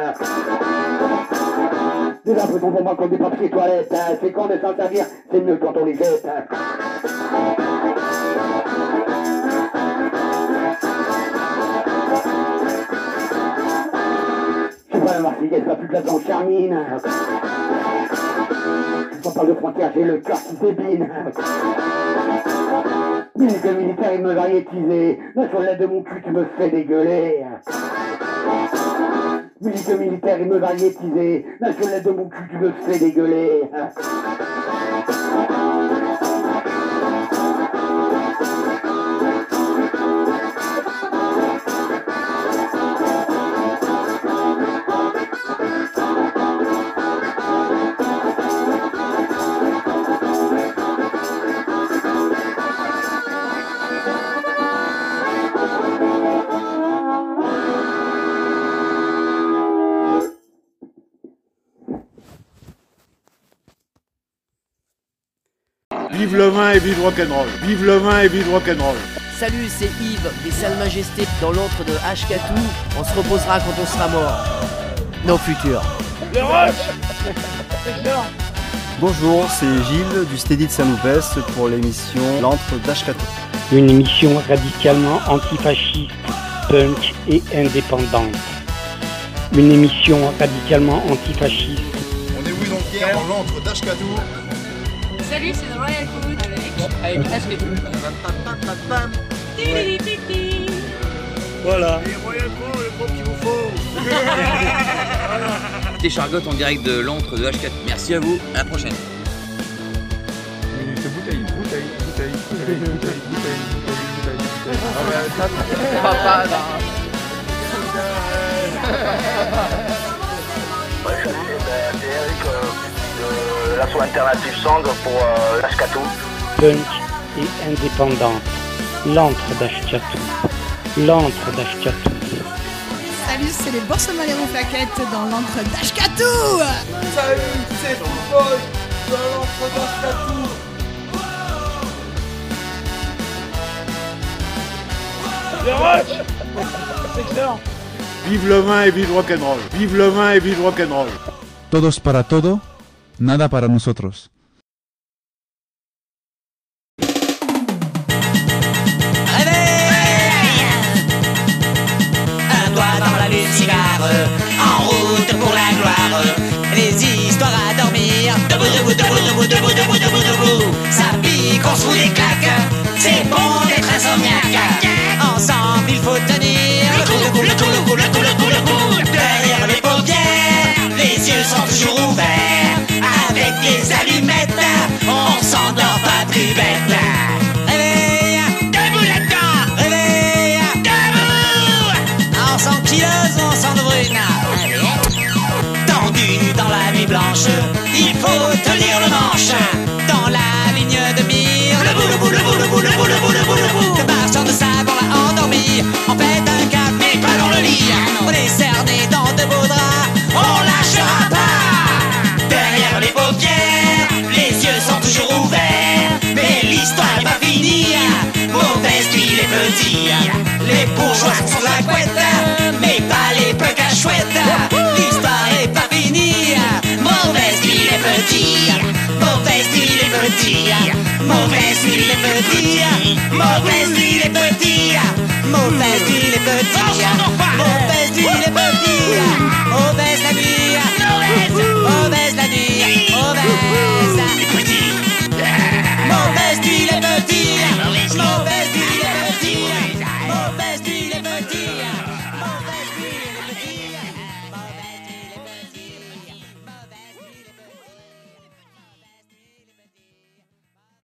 Des impressions pour moi comme des papiers toilettes. C'est quand de s'en servir, c'est mieux quand on les jette. Je suis pas la Marseillaise, pas plus de la blanche charmine. Quand on parle de frontières, j'ai le cœur qui Militaire, il me. Là, sur l'aide de mon cul, tu me fais dégueuler. Militaire, militaire, il me. Là, sur l'aide de mon cul, tu me fais dégueuler. Et vive rock'n'roll. Vive le vin et vive rock'n'roll. Salut, c'est Yves des Salles Majestés dans l'antre de Hkatou. On se reposera quand on sera mort. Nos futurs. Le rock Bonjour, c'est Gilles du Steady de Saint-Loupès pour l'émission L'antre d'Ashkatou. Une émission radicalement antifasciste, punk et indépendante. Une émission radicalement antifasciste. On est oui donc hier dans l'antre d'Ashkatou. Salut, c'est The Royal Food avec, avec HB. Ouais. Voilà. Les Royal Food, le groupe qu'il vous faut. voilà. <laughs> Des chargottes en direct de l'antre de H4. Merci à vous, à la prochaine. Minute bouteille, bouteille, bouteille, bouteille, bouteille, bouteille, bouteille, bouteille. Ah, mais ça, c'est pas mal, hein. L'asso Alternative Song pour euh, l'Ashkatou. Punk et indépendante. L'antre d'Ashkatou. L'antre d'Ashkatou. Salut, c'est les Boursemaleros Flaquettes dans l'encre d'Ashkatou Salut, c'est Football dans l'entre d'Ashkatou. C'est clair Vive le vin et vive rock'n'roll. Vive le vin et vive rock'n'roll. Todos para todo, nada para nosotros. Un doigt dans la lune cigare, en route pour la gloire. Les histoires à dormir, debout, debout, debout, debout, debout, debout, debout, debout. Pique, il faut tenir le manche. l'histoire va finir. Mauvaise nuit les petits, les bourgeois sont la couette, mais pas les pecs. L'histoire est pas finie. Mauvaise nuit les petit. mauvaise nuit les petit, mauvaise nuit les petits, mauvaise nuit les petits, mauvaise mauvaise.